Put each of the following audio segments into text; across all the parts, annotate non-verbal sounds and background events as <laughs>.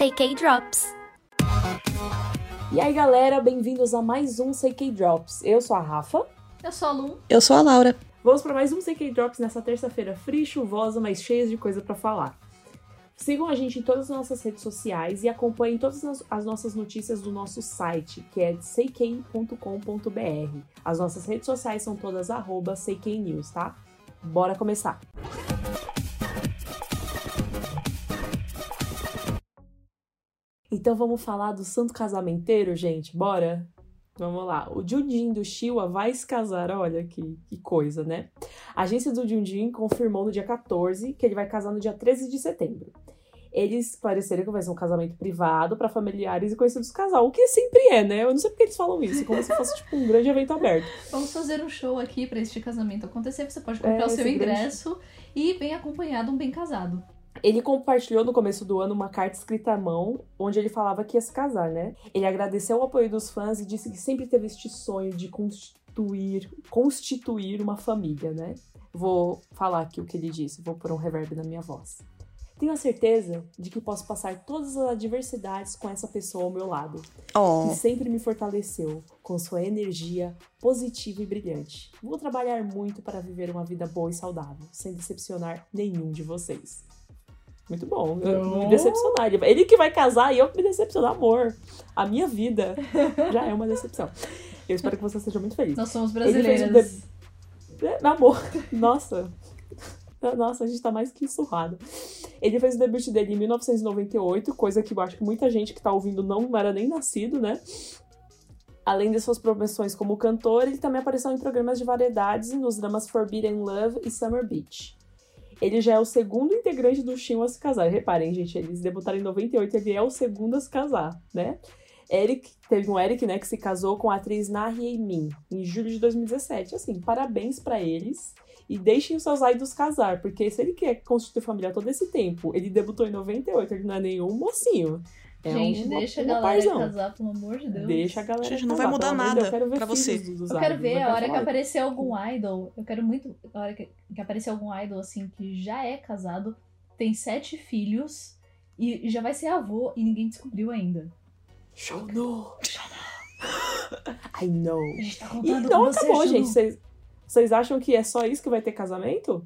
Sei Drops. E aí, galera, bem-vindos a mais um CK Drops. Eu sou a Rafa. Eu sou a Lu. Eu sou a Laura. Vamos para mais um CK Drops nessa terça-feira fria, chuvosa, mas cheia de coisa para falar. Sigam a gente em todas as nossas redes sociais e acompanhem todas as nossas notícias do nosso site, que é seikei.com.br. As nossas redes sociais são todas arroba News, tá? Bora começar! Então vamos falar do santo casamenteiro, gente? Bora? Vamos lá. O Jundin do Shiwa vai se casar, olha que, que coisa, né? A agência do Jundin confirmou no dia 14 que ele vai casar no dia 13 de setembro. Eles esclareceram que vai ser um casamento privado para familiares e conhecidos do casal, o que sempre é, né? Eu não sei porque eles falam isso, como se fosse tipo um grande evento aberto. <laughs> Vamos fazer um show aqui para este casamento acontecer. Você pode comprar é, o seu ingresso grande... e vem acompanhado um bem casado. Ele compartilhou no começo do ano uma carta escrita à mão, onde ele falava que ia se casar, né? Ele agradeceu o apoio dos fãs e disse que sempre teve este sonho de constituir, constituir uma família, né? Vou falar aqui o que ele disse, vou pôr um reverb na minha voz. Tenho a certeza de que posso passar todas as adversidades com essa pessoa ao meu lado. Oh. Que sempre me fortaleceu com sua energia positiva e brilhante. Vou trabalhar muito para viver uma vida boa e saudável, sem decepcionar nenhum de vocês. Muito bom. Eu me decepcionar. Ele que vai casar e eu me decepcionar, amor. A minha vida <laughs> já é uma decepção. Eu espero que você seja muito feliz. Nós somos brasileiras. De... É, amor, nossa. Nossa, a gente tá mais que surrado. Ele fez o debut dele em 1998, coisa que eu acho que muita gente que tá ouvindo não era nem nascido, né? Além de suas profissões como cantor, ele também apareceu em programas de variedades nos dramas Forbidden Love e Summer Beach. Ele já é o segundo integrante do Shin a se casar. Reparem, gente, eles debutaram em 98, ele é o segundo a se casar, né? Eric, teve um Eric, né, que se casou com a atriz Nahi Min em julho de 2017. Assim, parabéns para eles. E deixem os seus idols casar, porque se ele quer constituir família todo esse tempo, ele debutou em 98, ele não é nenhum mocinho. É gente, deixa a galera paizão. casar, pelo amor de Deus. Deixa a galera Gente, não vai mudar nada Deus, pra você. eu quero ver a hora que aparecer algum idol. Eu quero muito a hora que, que aparecer algum idol, assim, que já é casado, tem sete filhos e já vai ser avô e ninguém descobriu ainda. Show no! <laughs> I know. A gente tá contando então com você, acabou, gente. Vocês acham que é só isso que vai ter casamento?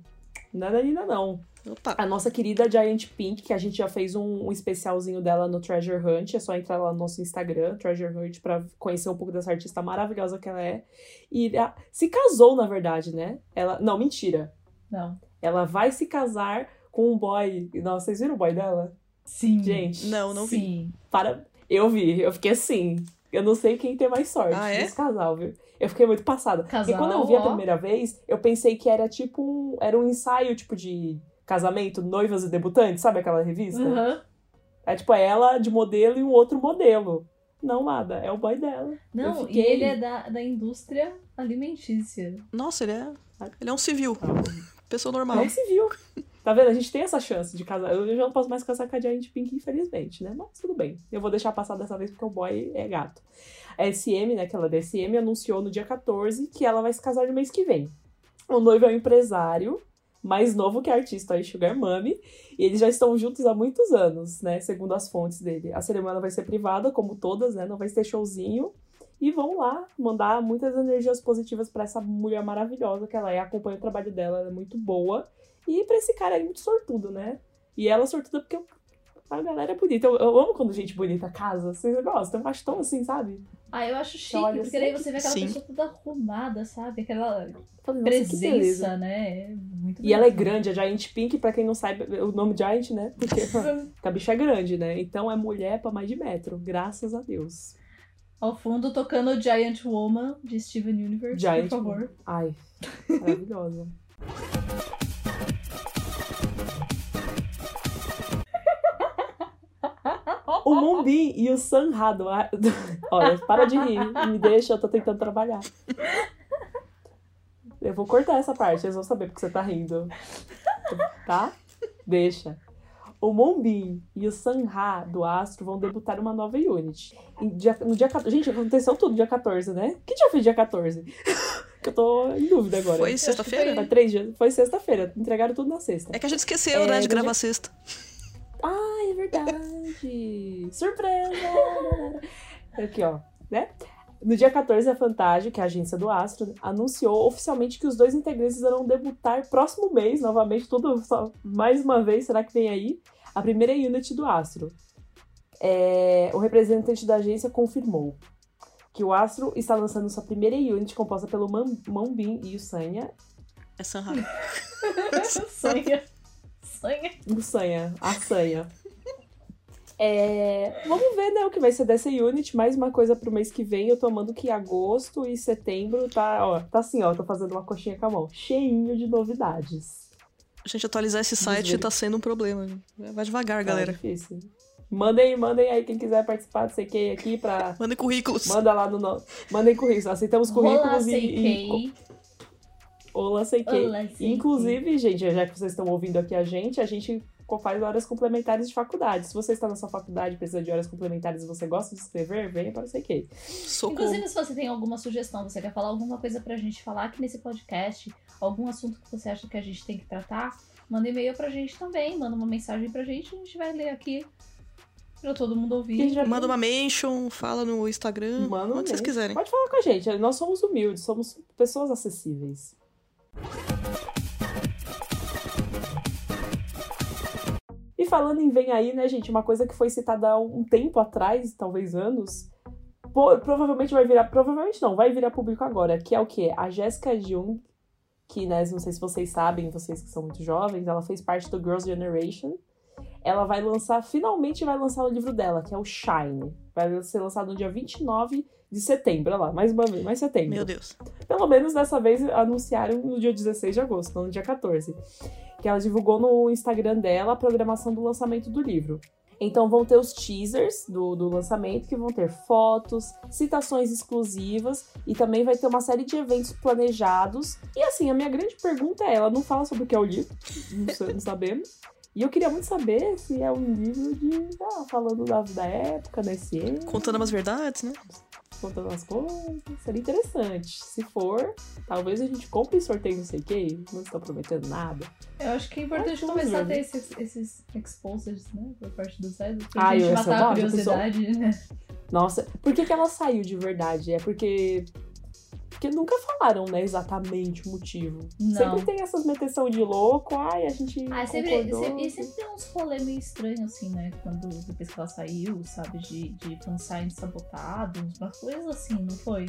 Nada ainda não. Opa. A nossa querida Giant Pink, que a gente já fez um, um, especialzinho dela no Treasure Hunt. É só entrar lá no nosso Instagram, Treasure Hunt, pra conhecer um pouco dessa artista maravilhosa que ela é. E a, se casou, na verdade, né? Ela. Não, mentira. Não. Ela vai se casar com um boy. Nossa, vocês viram o boy dela? Sim. Gente. Não, não vi. Para. Eu vi, eu fiquei assim. Eu não sei quem tem mais sorte ah, é? nesse casal, viu? Eu fiquei muito passada. Casal, e quando eu vi a primeira vez, eu pensei que era tipo um. Era um ensaio, tipo, de casamento, noivas e debutantes, sabe aquela revista? Uhum. É tipo, é ela de modelo e um outro modelo. Não, nada, é o boy dela. Não, fiquei... e ele é da, da indústria alimentícia. Nossa, ele é. Ele é um civil. Pessoa normal. É um civil. Tá vendo? A gente tem essa chance de casar. Eu já não posso mais casar com a Giant Pink, infelizmente, né? Mas tudo bem. Eu vou deixar passar dessa vez porque o boy é gato. A SM, né? Aquela da SM, anunciou no dia 14 que ela vai se casar no mês que vem. O noivo é um empresário mais novo que a artista, a Sugar Mami, e eles já estão juntos há muitos anos, né, segundo as fontes dele. A cerimônia vai ser privada, como todas, né, não vai ter showzinho, e vão lá mandar muitas energias positivas para essa mulher maravilhosa que ela é, acompanha o trabalho dela, ela é muito boa, e para esse cara aí muito sortudo, né? E ela é sortuda porque a galera é bonita. Eu, eu, amo quando gente bonita casa. Vocês gostam? Eu acho tão assim, sabe? Ah, eu acho chique, porque assim, daí você vê aquela sim. pessoa toda arrumada, sabe? Aquela Falei, presença, né? É muito e ela é grande, a Giant Pink, pra quem não sabe o nome Giant, né? Porque <laughs> a bicha é grande, né? Então é mulher pra mais de metro, graças a Deus. Ao fundo, tocando Giant Woman, de Steven Universe, Giant por favor. Ai, maravilhosa. O Moonbin e o Sanha do... Olha, para de rir. Me deixa, eu tô tentando trabalhar. Eu vou cortar essa parte, eles vão saber porque você tá rindo. Tá? Deixa. O Moonbin e o Sanha do Astro vão debutar uma nova unit. Dia, no dia, gente, aconteceu tudo dia 14, né? Que dia foi dia 14? <laughs> que eu tô em dúvida agora. Foi sexta-feira? Foi três dias. Foi sexta-feira. Entregaram tudo na sexta. É que a gente esqueceu, é, né, de gravar dia... sexta. Ah, é verdade! <laughs> Surpresa! Aqui, ó, né? No dia 14, a Fantasia, que é a agência do Astro, anunciou oficialmente que os dois integrantes irão debutar próximo mês, novamente, tudo só, mais uma vez, será que vem aí? A primeira unit do Astro. É, o representante da agência confirmou que o Astro está lançando sua primeira unit composta pelo Man Mambin e o Sanya. É Sanha. <laughs> Sanha. Sanha. O Sanha. A Sanha. <laughs> É, vamos ver, né, o que vai ser dessa unit. Mais uma coisa pro mês que vem. Eu tô amando que agosto e setembro tá, ó, tá assim, ó, tô fazendo uma coxinha com a mão. Cheinho de novidades. Gente, atualizar esse site tá sendo um problema. Vai devagar, tá galera. difícil. Mandem, mandem aí quem quiser participar do CK aqui pra. Mandem currículos. Manda lá no. Mandem currículos. Aceitamos currículos Olá, e, e. Olá, CK. Olá, CK. Inclusive, gente, já que vocês estão ouvindo aqui a gente, a gente faz horas complementares de faculdade. Se você está na sua faculdade e precisa de horas complementares e você gosta de escrever, venha para o. Socorro. Inclusive, se você tem alguma sugestão, você quer falar alguma coisa pra gente falar aqui nesse podcast, algum assunto que você acha que a gente tem que tratar, manda e-mail pra gente também, manda uma mensagem pra gente, a gente vai ler aqui pra todo mundo ouvir. Manda uma mention, fala no Instagram, Manda onde vocês quiserem. Pode falar com a gente, nós somos humildes, somos pessoas acessíveis. Falando em Vem Aí, né, gente, uma coisa que foi citada há um tempo atrás, talvez anos, provavelmente vai virar, provavelmente não, vai virar público agora, que é o quê? A Jessica Jung, que, né, não sei se vocês sabem, vocês que são muito jovens, ela fez parte do Girls' Generation. Ela vai lançar, finalmente vai lançar o livro dela, que é o Shine. Vai ser lançado no dia 29 de setembro, olha lá, mais uma vez, mais setembro. Meu Deus. Pelo menos dessa vez anunciaram no dia 16 de agosto, não no dia 14 que ela divulgou no Instagram dela a programação do lançamento do livro. Então vão ter os teasers do, do lançamento, que vão ter fotos, citações exclusivas e também vai ter uma série de eventos planejados. E assim, a minha grande pergunta é: ela não fala sobre o que é o livro, não, não sabemos. E eu queria muito saber se é um livro de. Ah, falando da, da época, da ciência. Contando umas verdades, né? contando as coisas. Seria interessante. Se for, talvez a gente compre e sorteio não sei o que. Não estou prometendo nada. Eu acho que é importante começar a ter esses, esses exposers, né? Por parte do site. Pra ah, gente matar a curiosidade, pessoa... né? Nossa, por que, que ela saiu de verdade? É porque porque nunca falaram, né, exatamente o motivo. Não. Sempre tem essas meteção de louco, ai, a gente. Ah, sempre, sempre, e sempre tem uns rolê meio estranhos, assim, né? Quando depois que ela saiu, sabe? De, de fansign sabotado, umas coisas assim, não foi?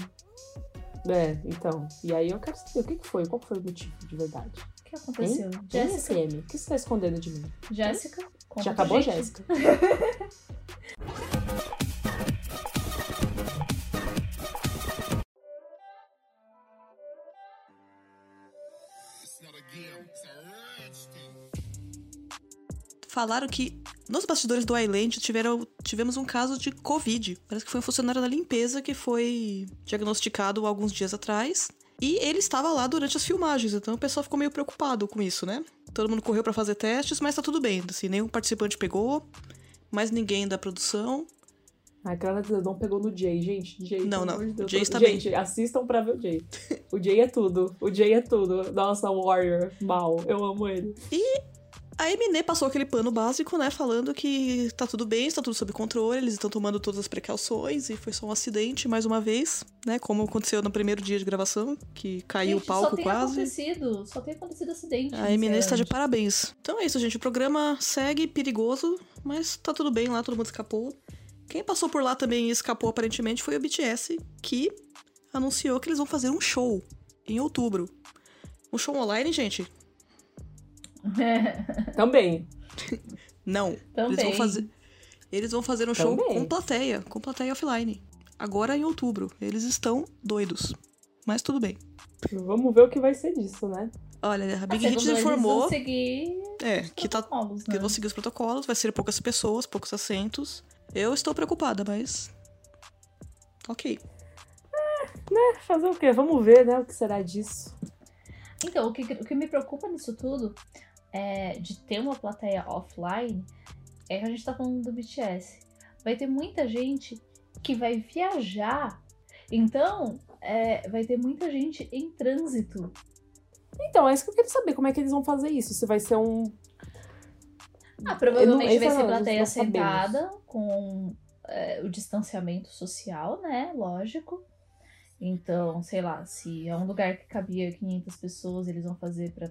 É, então. E aí eu quero saber o que, que foi, qual foi o motivo de verdade. O que aconteceu? Hein? Jéssica. O que você tá escondendo de mim? Jéssica? Já acabou, Jéssica? <laughs> Falaram que nos bastidores do Island tiveram, tivemos um caso de Covid. Parece que foi um funcionário da limpeza que foi diagnosticado alguns dias atrás. E ele estava lá durante as filmagens, então o pessoal ficou meio preocupado com isso, né? Todo mundo correu para fazer testes, mas tá tudo bem. Assim, nenhum participante pegou, mais ninguém da produção. Ai, graças a Deus, não pegou no Jay, gente. Jay, não, não. De o Jay está gente, bem. assistam pra ver o Jay. O Jay é tudo. O Jay é tudo. Nossa, Warrior, mal. Eu amo ele. E a Eminem passou aquele pano básico, né? Falando que tá tudo bem, está tudo sob controle, eles estão tomando todas as precauções e foi só um acidente, mais uma vez, né? Como aconteceu no primeiro dia de gravação, que caiu gente, o palco só tem quase. Acontecido, só tem acontecido acidente. A Eminem está de parabéns. Então é isso, gente. O programa segue perigoso, mas tá tudo bem lá, todo mundo escapou. Quem passou por lá também e escapou aparentemente foi o BTS, que anunciou que eles vão fazer um show em outubro. Um show online, gente, <laughs> Também. Não. Também. Eles vão fazer, eles vão fazer um show com plateia, com plateia offline. Agora em outubro. Eles estão doidos. Mas tudo bem. Vamos ver o que vai ser disso, né? Olha, a Big Hit informou. Vão seguir é, que, tá, né? que vão seguir os protocolos, vai ser poucas pessoas, poucos assentos. Eu estou preocupada, mas. Ok. É, né? Fazer o quê? Vamos ver, né? O que será disso. Então, o que, o que me preocupa nisso tudo é, de ter uma plateia offline é que a gente tá falando do BTS. Vai ter muita gente que vai viajar. Então, é, vai ter muita gente em trânsito. Então, é isso que eu quero saber. Como é que eles vão fazer isso? Se vai ser um. Ah, provavelmente não- vai ser não, plateia sabemos. sentada com é, o distanciamento social, né? Lógico. Então, sei lá, se é um lugar que cabia 500 pessoas, eles vão fazer para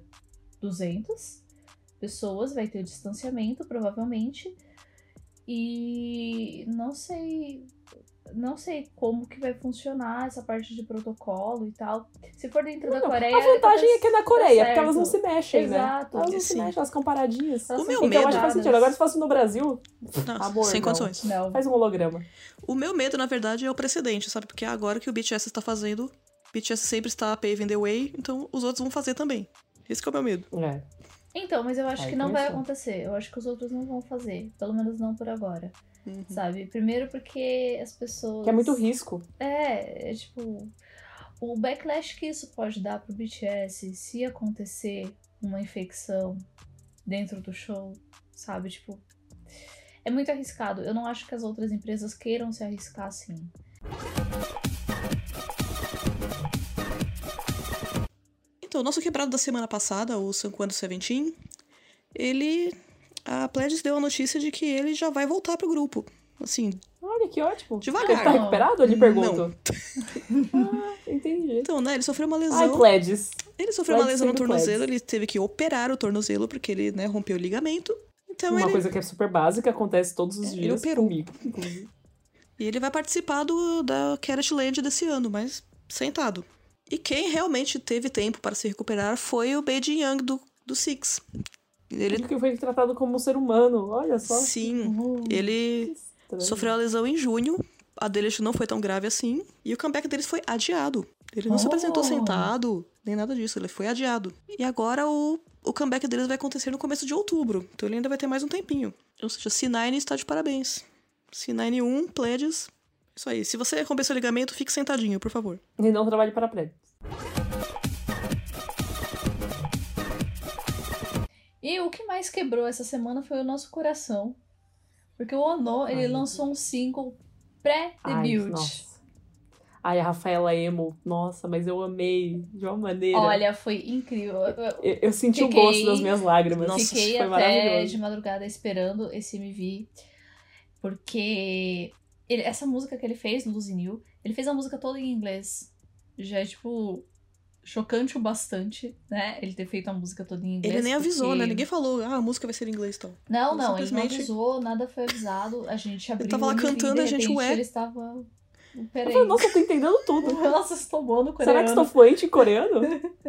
200 pessoas, vai ter o distanciamento, provavelmente. E não sei, não sei como que vai funcionar essa parte de protocolo e tal. Se for dentro da Não, Coreia, a vantagem é que é na Coreia, tá porque elas não se mexem, Exato. né? Elas não se Sim. mexem, elas ficam paradinhas. Elas O meu Então medo- acho que faz sentido. Agora se fosse no Brasil, Não, Amor, sem não. condições. Não. faz um holograma. O meu medo, na verdade, é o precedente, sabe? Porque agora que o BTS está fazendo, BTS sempre está paving the way, então os outros vão fazer também. Esse que é o meu medo. É. Então, mas eu acho Aí que não vai acontecer. Eu acho que os outros não vão fazer. Pelo menos não por agora. Uhum. Sabe? Primeiro porque as pessoas. Que é muito risco. É, é tipo. O backlash que isso pode dar pro BTS se acontecer uma infecção dentro do show, sabe? Tipo. É muito arriscado. Eu não acho que as outras empresas queiram se arriscar assim. Então, o nosso quebrado da semana passada, o Sanquando Seventeen, ele. A Pledis deu a notícia de que ele já vai voltar pro grupo. Assim, Olha que ótimo. devagar. Ele tá recuperado? Não. pergunto. <laughs> ah, entendi. Então, né, ele sofreu uma lesão. Ai, Pledges. ele sofreu uma lesão no tornozelo, ele teve que operar o tornozelo porque ele, né, rompeu o ligamento. Então Uma ele, coisa que é super básica, acontece todos os É, ele dias operou. comigo, inclusive. e ele vai participar do, da Carrot Land desse ano, mas sentado. E quem realmente teve tempo para se recuperar foi o Beijing Young do, do Six. Ele, que foi tratado como um ser humano, olha só. sim, Uh, ele sofreu a lesão em junho. A dele acho que não foi tão grave assim. E o comeback deles foi adiado. Ele não se Oh. apresentou sentado, nem nada disso. Ele foi adiado. E agora o, o comeback deles vai acontecer no começo de outubro. Então ele ainda vai ter mais um tempinho. Ou seja, C9 está de parabéns. C9 1, Pledges. Isso aí. Se você romper seu ligamento, fique sentadinho, por favor. E não trabalhe para prédios. E o que mais quebrou essa semana foi o nosso coração. Porque o Ono, ele Ai, lançou um single pré-debut. Ai, a Rafaela Emo. Nossa, mas eu amei de uma maneira. Olha, foi incrível. Eu- eu Eu, eu senti Fiquei- o gosto das minhas lágrimas. Nossa, Fiquei foi até maravilhoso. de madrugada esperando esse MV. Porque ele- essa música que ele fez, Lucy New, ele fez a música toda em inglês. Já é, tipo, chocante o bastante, né? Ele ter feito a música toda em inglês. Ele nem avisou, porque- né? Ninguém falou, ah, a música vai ser em inglês e tal. Não, não, ele não Simplesmente- avisou, nada foi avisado. A gente abriu tava lá cantando, a gente, ué. Ele estava... Eu Peraí. falei, nossa, eu tô entendendo tudo. <laughs> Nossa, estou bom no Será que coreano. estou fluente em coreano?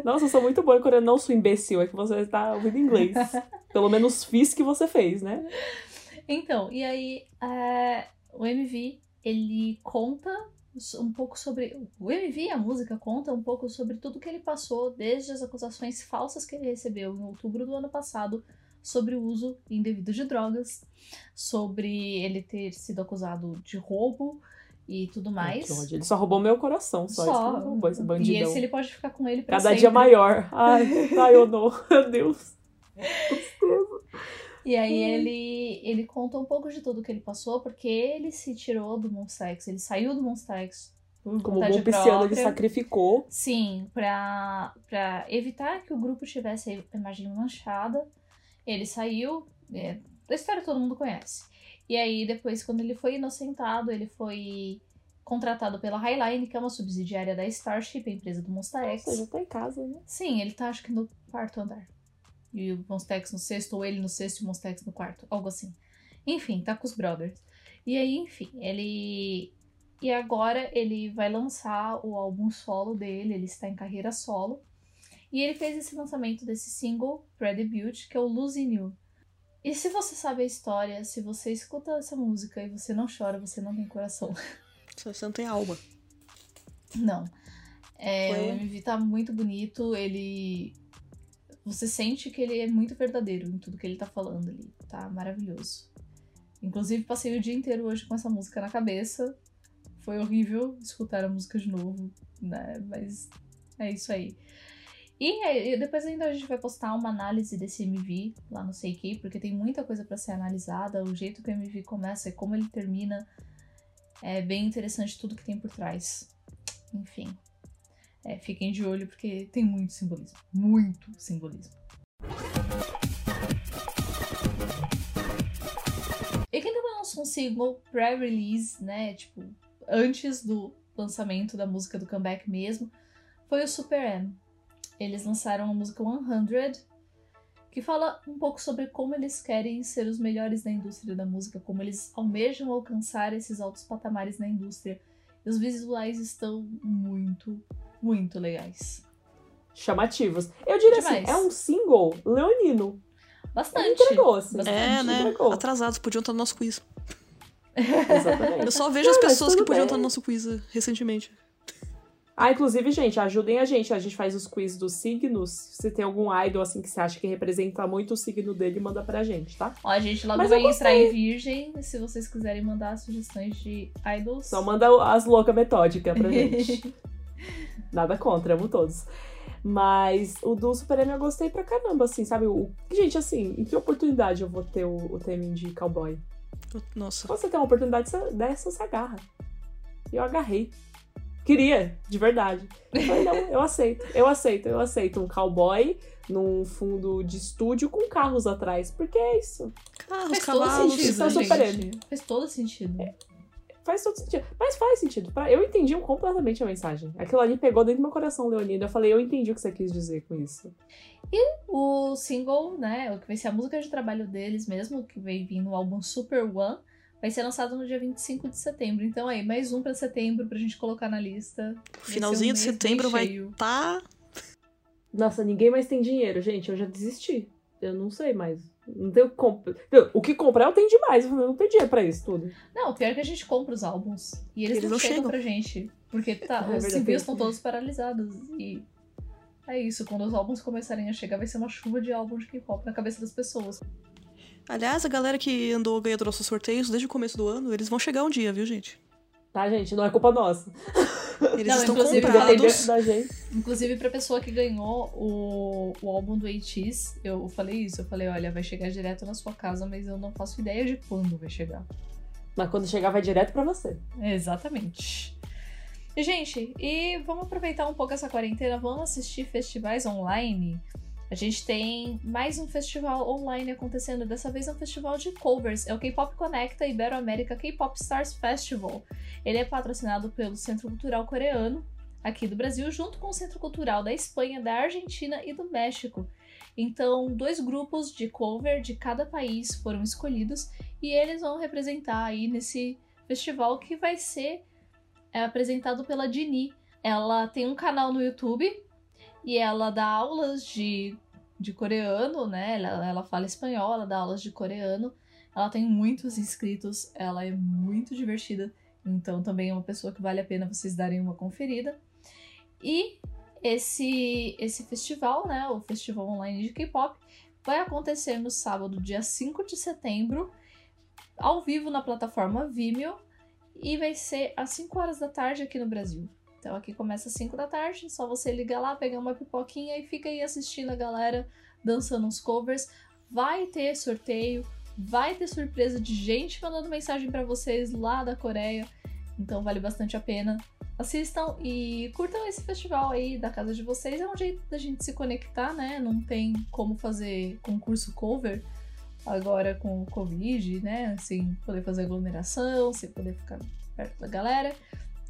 Nossa, eu sou muito boa em coreano. Não sou imbecil, é que você está ouvindo inglês. <laughs> Pelo menos fiz que você fez, né? Então, e aí, é, o MV, ele conta um pouco sobre. O MV, a música, conta um pouco sobre tudo que ele passou, desde as acusações falsas que ele recebeu em outubro do ano passado sobre o uso indevido de drogas, sobre ele ter sido acusado de roubo e tudo Ai, mais. Ele só roubou meu coração, só. Ele roubou, esse E esse ele pode ficar com ele pra Cada sempre. dia maior. Ai, ai, eu não. <laughs> Meu Deus. <laughs> E aí ele, ele conta um pouco de tudo que ele passou, porque ele se tirou do Monsta X, ele saiu do Monsta X por Como vontade bom pisciano, ele sacrificou. Sim, pra, pra evitar que o grupo tivesse a imagem manchada, ele saiu. É, a história todo mundo conhece. E aí, depois, quando ele foi inocentado, ele foi contratado pela Highline, que é uma subsidiária da Starship, a empresa do Monsta Ou X. seja, tá em casa, né? Sim, ele tá acho que no quarto andar. E o Monstex no sexto, ou ele no sexto e o Monstex no quarto, algo assim. Enfim, tá com os brothers. E aí, enfim, ele. E agora ele vai lançar o álbum solo dele, ele está em carreira solo. E ele fez esse lançamento desse single pré-debut, que é o Lucy New. E se você sabe a história, se você escuta essa música e você não chora, você não tem coração. <laughs> Você não tem alma. Não. É, Foi- o MV tá muito bonito, ele. Você sente que ele é muito verdadeiro em tudo que ele tá falando ali. Tá maravilhoso. Inclusive, passei o dia inteiro hoje com essa música na cabeça. Foi horrível escutar a música de novo, né? Mas é isso aí. E aí, depois ainda a gente vai postar uma análise desse MV lá no Seiki, porque tem muita coisa pra ser analisada. O jeito que o MV começa e como ele termina é bem interessante tudo que tem por trás. Enfim. É, fiquem de olho porque tem muito simbolismo. Muito simbolismo. single pré-release, né? Tipo, antes do lançamento da música do comeback mesmo, foi o Super M. Eles lançaram a música 100, que fala um pouco sobre como eles querem ser os melhores na indústria da música, como eles almejam alcançar esses altos patamares na indústria. E os visuais estão muito, muito legais. Chamativos. Eu diria Demais. assim, é um single leonino. Bastante. Entregou, assim. Bastante. É, né? entregou. Atrasados, podiam estar no nosso quiz. Exatamente. Eu só vejo Não, as pessoas que podiam bem. estar no nosso quiz eh, recentemente. Ah, inclusive, gente, ajudem a gente. A gente faz os quiz dos signos. Se tem algum idol, assim, que você acha que representa muito o signo dele, manda pra gente, tá? Ó, a gente logo Mas vai entrar em virgem. Se vocês quiserem mandar sugestões de idols. Só manda as loucas metódicas pra <laughs> gente. Nada contra, amo todos. Mas o do Super M eu gostei pra caramba, assim, sabe? O... Gente, assim, em que oportunidade eu vou ter o, o tema de cowboy? Nossa. Quando você tem uma oportunidade dessa, você agarra. E eu agarrei. Queria, de verdade. Eu falei, não, eu aceito, eu aceito, eu aceito um cowboy num fundo de estúdio com carros atrás. Porque é isso. Carros, Faz todo cavalos. sentido, isso é gente. Super M. Faz todo sentido. Faz todo sentido. Mas faz sentido. Pra- Eu entendi completamente a mensagem. Aquilo ali pegou dentro do meu coração, Leonida. Eu falei, eu entendi o que você quis dizer com isso. O single, né, o que vai ser a música de trabalho deles mesmo, que vai vir no álbum Super One, vai ser lançado no dia 25 de setembro. Então aí, mais um pra setembro pra gente colocar na lista. Vai Finalzinho um de setembro vai cheio. tá. Nossa, ninguém mais tem dinheiro, gente. Eu já desisti. Eu não sei mais. Não tenho comp... O que comprar eu tenho demais. Eu não tenho dinheiro pra isso tudo. Não, o pior é que a gente compra os álbuns. E eles, Eles não, não chegam, chegam. pra gente. Porque tá, É os envios estão todos paralisados. E é isso, quando os álbuns começarem a chegar, vai ser uma chuva de álbum de K-pop na cabeça das pessoas. Aliás, a galera que andou ganhando nossos sorteios desde o começo do ano, eles vão chegar um dia, viu, gente? Tá, gente? Não é culpa nossa. Eles Não, estão inclusive, comprados. da gente. Inclusive, pra pessoa que ganhou o, o álbum do ATEEZ, eu falei isso. Eu falei, olha, vai chegar direto na sua casa, mas eu não faço ideia de quando vai chegar. Mas quando chegar, vai direto pra você. Exatamente. Gente, e vamos aproveitar um pouco essa quarentena, vamos assistir festivais online. A gente tem mais um festival online acontecendo, dessa vez é um festival de covers. É o K-Pop Conecta Iberoamérica K-Pop Stars Festival. Ele é patrocinado pelo Centro Cultural Coreano, aqui do Brasil, junto com o Centro Cultural da Espanha, da Argentina e do México. Então, dois grupos de cover de cada país foram escolhidos e eles vão representar aí nesse festival que vai ser é, apresentado pela Dini. Ela tem um canal no YouTube e ela dá aulas de, de coreano, né? Ela, ela fala espanhol, ela dá aulas de coreano. Ela tem muitos inscritos, ela é muito divertida. Então também é uma pessoa que vale a pena vocês darem uma conferida. E esse, esse festival, né? O Festival Online de K-Pop, vai acontecer no sábado, dia 5 de setembro, ao vivo na plataforma Vimeo. E vai ser às 5 horas da tarde aqui no Brasil. Então aqui começa às 5 da tarde, só você liga lá, pegar uma pipoquinha e fica aí assistindo a galera dançando uns covers. Vai ter sorteio, vai ter surpresa de gente mandando mensagem pra vocês lá da Coreia. Então vale bastante a pena. Assistam e curtam esse festival aí da casa de vocês. É um jeito da gente se conectar, né? Não tem como fazer concurso cover agora com o Covid, né? Sem poder fazer aglomeração, sem poder ficar perto da galera.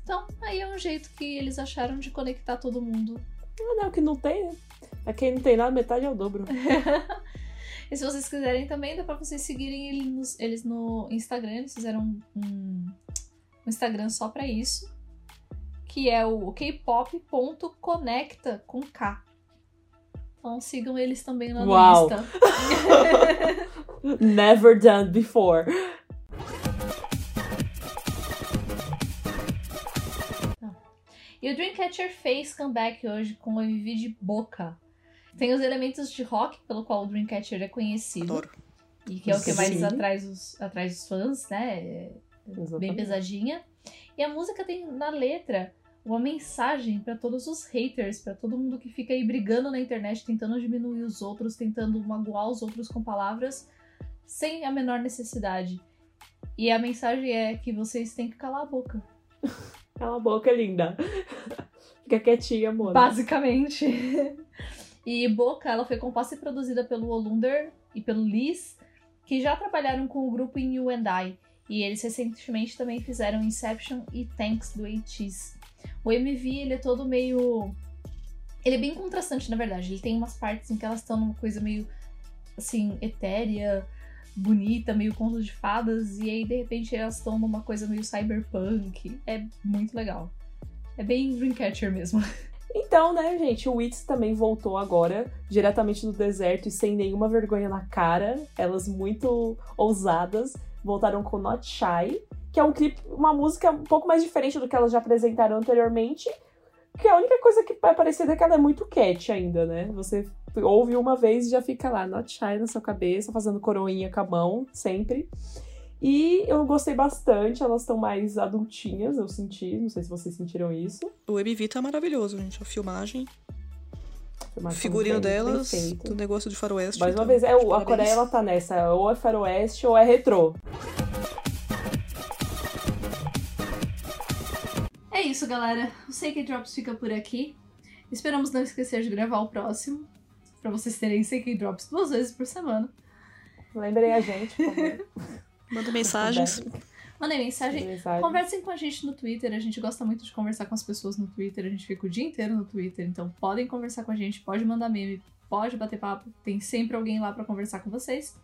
Então, aí é um jeito que eles acharam de conectar todo mundo. Não, não, que não tem, né? Pra quem não tem nada, metade é o dobro. <laughs> E se vocês quiserem também, dá pra vocês seguirem ele nos- eles no Instagram. Eles fizeram um, um Instagram só pra isso. Que é o kpop.conecta com K. Então sigam eles também lá Uau. no Insta. <laughs> <laughs> Never done before. E o Dreamcatcher fez comeback hoje com o MV de Boca. Tem os elementos de rock pelo qual o Dreamcatcher é conhecido. Adoro. E que é o que mais Sim. atrai os, atrai os fãs, né? É Bem Exatamente. pesadinha. E a música tem na letra uma mensagem pra todos os haters, pra todo mundo que fica aí brigando na internet, tentando diminuir os outros, tentando magoar os outros com palavras, sem a menor necessidade. E a mensagem é que vocês têm que calar a boca. <laughs> Cala a boca, linda. Fica quietinha, amor. Basicamente. e Boca, ela foi composta e produzida pelo Olunder e pelo Liz, que já trabalharam com o grupo em You and I. E eles recentemente também fizeram Inception e Tanks do ATEEZ. O MV, ele é todo meio... Ele é bem contrastante, na verdade. Ele tem umas partes em que elas estão numa coisa meio, assim, etérea, bonita, meio conto de fadas. E aí, de repente, elas estão numa coisa meio cyberpunk. É muito legal. É bem Dreamcatcher mesmo. <laughs> Então, né, gente, o Wits também voltou agora, diretamente do deserto e sem nenhuma vergonha na cara. Elas muito ousadas voltaram com Not Shy, que é um clipe, uma música um pouco mais diferente do que elas já apresentaram anteriormente. Que a única coisa que é parecida é que ela é muito cat ainda, né? Você ouve uma vez e já fica lá, Not Shy na sua cabeça, fazendo coroinha com a mão, sempre. E eu gostei bastante, elas estão mais adultinhas, eu senti, não sei se vocês sentiram isso. O MV tá maravilhoso, gente. A filmagem, o figurino delas, do negócio de faroeste. Mais uma então, vez, é, o- a. Coreia ela tá nessa, ou é faroeste ou é retrô. É isso, galera. O Seiki Drops fica por aqui. Esperamos não esquecer de gravar o próximo. Pra vocês terem Seiki Drops duas vezes por semana. Lembrem a gente, por favor. Manda mensagens. Mandem mensagem. Mensagem. Conversem com a gente no Twitter. A gente gosta muito de conversar com as pessoas no Twitter. A gente fica o dia inteiro no Twitter. Então podem conversar com a gente, pode mandar meme, pode bater papo. Tem sempre alguém lá pra conversar com vocês.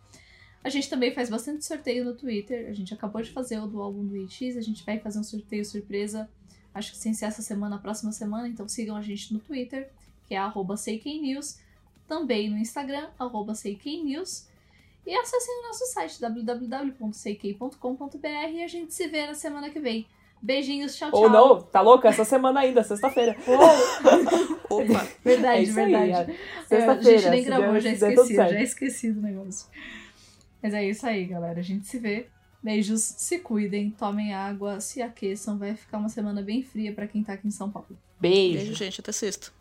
A gente também faz bastante sorteio no Twitter. A gente acabou de fazer o do álbum do EX. A gente vai fazer um sorteio surpresa. Acho que sem ser essa semana, a próxima semana. Então sigam a gente no Twitter, que é arroba News. Também no Instagram, arroba News. E acessem o nosso site www.seikei.com.br e a gente se vê na semana que vem. Beijinhos, tchau, tchau. Ou não, tá louca? Essa semana ainda, sexta-feira. <laughs> Opa! Verdade, É isso aí, verdade. a- É, a Sexta-feira. gente nem gravou, já esqueci, já esqueci do negócio. Mas é isso aí, galera. A gente se vê. Beijos, se cuidem, tomem água, se aqueçam. Vai ficar uma semana bem fria pra quem tá aqui em São Paulo. Beijo. Beijo, gente. Até sexta.